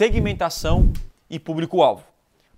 segmentação e público-alvo.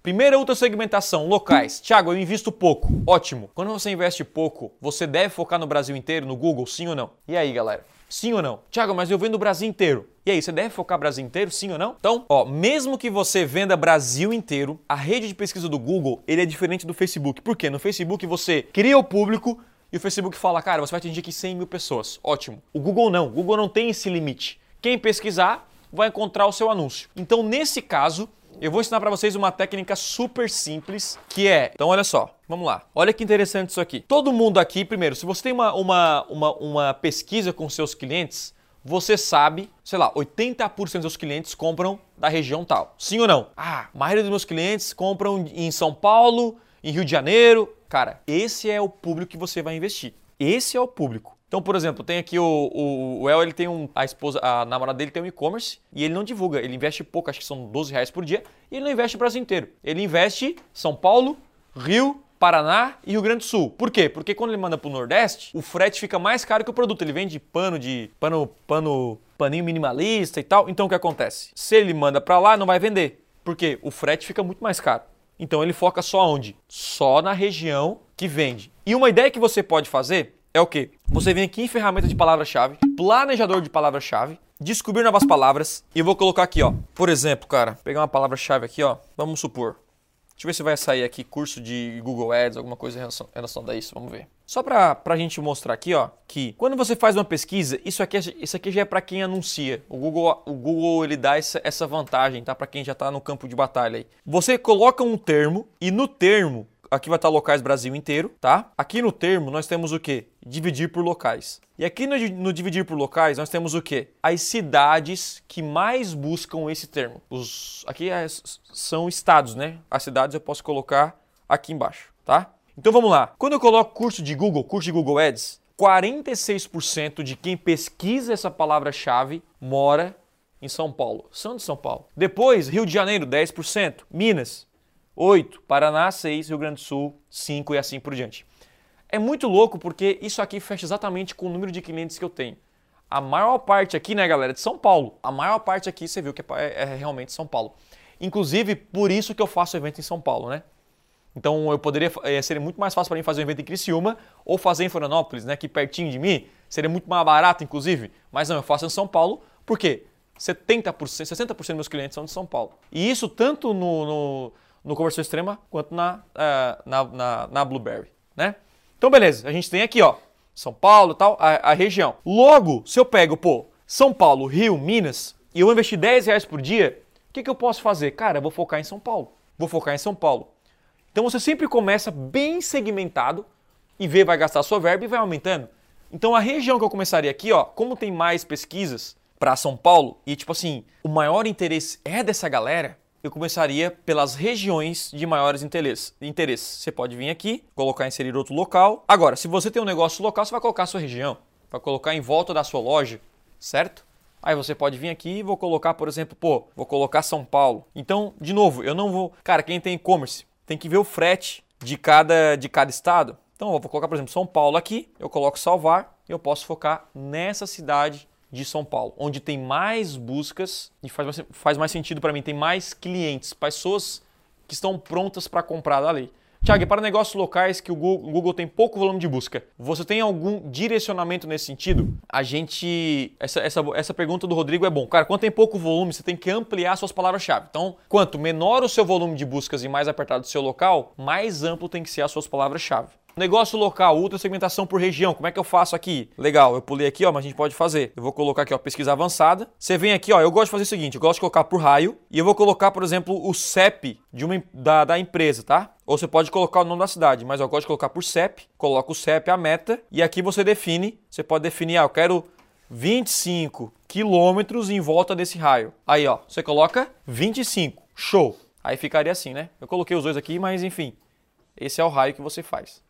Primeira outra segmentação, locais. Tiago, eu invisto pouco. Ótimo. Quando você investe pouco, você deve focar no Brasil inteiro, no Google, sim ou não? E aí, galera? Sim ou não? Tiago, mas eu vendo o Brasil inteiro. E aí, você deve focar Brasil inteiro, sim ou não? Então, ó, mesmo que você venda Brasil inteiro, a rede de pesquisa do Google, ele é diferente do Facebook. Por quê? No Facebook você cria o público e o Facebook fala, cara, você vai atingir aqui 100 mil pessoas. Ótimo. O Google não. O Google não tem esse limite. Quem pesquisar vai encontrar o seu anúncio. Então, nesse caso, eu vou ensinar para vocês uma técnica super simples que é. Então, olha só, vamos lá. Olha que interessante isso aqui. Todo mundo aqui, primeiro, se você tem uma, uma, uma, uma pesquisa com seus clientes, você sabe, sei lá, 80% dos clientes compram da região tal. Sim ou não? Ah, a maioria dos meus clientes compram em São Paulo, em Rio de Janeiro. Cara, esse é o público que você vai investir. Esse é o público. Então, por exemplo, tem aqui o, o, o El, ele tem um, a esposa, a namorada dele tem um e-commerce e ele não divulga, ele investe pouco, acho que são 12 reais por dia, e ele não investe o Brasil inteiro. Ele investe São Paulo, Rio, Paraná e Rio Grande do Sul. Por quê? Porque quando ele manda para o Nordeste, o frete fica mais caro que o produto. Ele vende pano de pano, pano, paninho minimalista e tal. Então o que acontece? Se ele manda para lá, não vai vender. Por quê? O frete fica muito mais caro. Então ele foca só onde? Só na região que vende. E uma ideia que você pode fazer é o quê? Você vem aqui em ferramenta de palavra-chave, planejador de palavra-chave, descobrir novas palavras e eu vou colocar aqui, ó. Por exemplo, cara, pegar uma palavra-chave aqui, ó. Vamos supor. Deixa eu ver se vai sair aqui curso de Google Ads, alguma coisa em relação, a isso, vamos ver. Só para a gente mostrar aqui, ó, que quando você faz uma pesquisa, isso aqui, é, isso aqui já é para quem anuncia. O Google, o Google ele dá essa, essa vantagem, tá? Para quem já está no campo de batalha aí. Você coloca um termo e no termo aqui vai estar locais Brasil inteiro, tá? Aqui no termo nós temos o que? Dividir por locais. E aqui no, no, dividir por locais nós temos o que? As cidades que mais buscam esse termo. Os, aqui é, são estados, né? As cidades eu posso colocar aqui embaixo, tá? Então vamos lá. Quando eu coloco curso de Google, curso de Google Ads, 46% de quem pesquisa essa palavra-chave mora em São Paulo. São de São Paulo. Depois, Rio de Janeiro, 10%. Minas, 8, Paraná 6, Rio Grande do Sul 5 e assim por diante. É muito louco porque isso aqui fecha exatamente com o número de clientes que eu tenho. A maior parte aqui, né, galera, é de São Paulo. A maior parte aqui você viu que é, é realmente São Paulo. Inclusive, por isso que eu faço evento em São Paulo, né? Então eu poderia é, seria muito mais fácil para mim fazer um evento em Criciúma ou fazer em Florianópolis, né, aqui pertinho de mim, seria muito mais barato inclusive, mas não, eu faço em São Paulo, porque 70%, 60% dos meus clientes são de São Paulo. E isso tanto no, no no conversão extrema quanto na, uh, na, na, na, Blueberry, né? Então, beleza, a gente tem aqui, ó, São Paulo tal, a, a, região. Logo, se eu pego, pô, São Paulo, Rio, Minas, e eu investir 10 reais por dia, o que, que eu posso fazer? Cara, eu vou focar em São Paulo. Vou focar em São Paulo. Então, você sempre começa bem segmentado e vê, vai gastar sua verba e vai aumentando. Então, a região que eu começaria aqui, ó, como tem mais pesquisas para São Paulo, e tipo assim, o maior interesse é dessa galera, eu começaria pelas regiões de maiores interesses. Você pode vir aqui, colocar inserir outro local. Agora, se você tem um negócio local, você vai colocar a sua região, vai colocar em volta da sua loja, certo? Aí você pode vir aqui e vou colocar, por exemplo, pô, vou colocar São Paulo. Então, de novo, eu não vou. Cara, quem tem e-commerce tem que ver o frete de cada, de cada estado. Então, eu vou colocar, por exemplo, São Paulo aqui, eu coloco salvar, eu posso focar nessa cidade de São Paulo, onde tem mais buscas e faz mais, faz mais sentido para mim, tem mais clientes, pessoas que estão prontas para comprar da lei. Tiago, para negócios locais que o Google, o Google, tem pouco volume de busca, você tem algum direcionamento nesse sentido? A gente. Essa, essa, essa pergunta do Rodrigo é bom. Cara, quando tem pouco volume, você tem que ampliar suas palavras-chave. Então, quanto menor o seu volume de buscas e mais apertado o seu local, mais amplo tem que ser as suas palavras-chave. Negócio local, ultra segmentação por região, como é que eu faço aqui? Legal, eu pulei aqui, ó, mas a gente pode fazer. Eu vou colocar aqui, ó, pesquisa avançada. Você vem aqui, ó, eu gosto de fazer o seguinte, eu gosto de colocar por raio e eu vou colocar, por exemplo, o CEP de uma, da, da empresa, tá? Ou você pode colocar o nome da cidade, mas eu gosto de colocar por CEP, coloca o CEP, a meta, e aqui você define, você pode definir, ah, eu quero 25 quilômetros em volta desse raio. Aí, ó, você coloca 25, show. Aí ficaria assim, né? Eu coloquei os dois aqui, mas enfim, esse é o raio que você faz.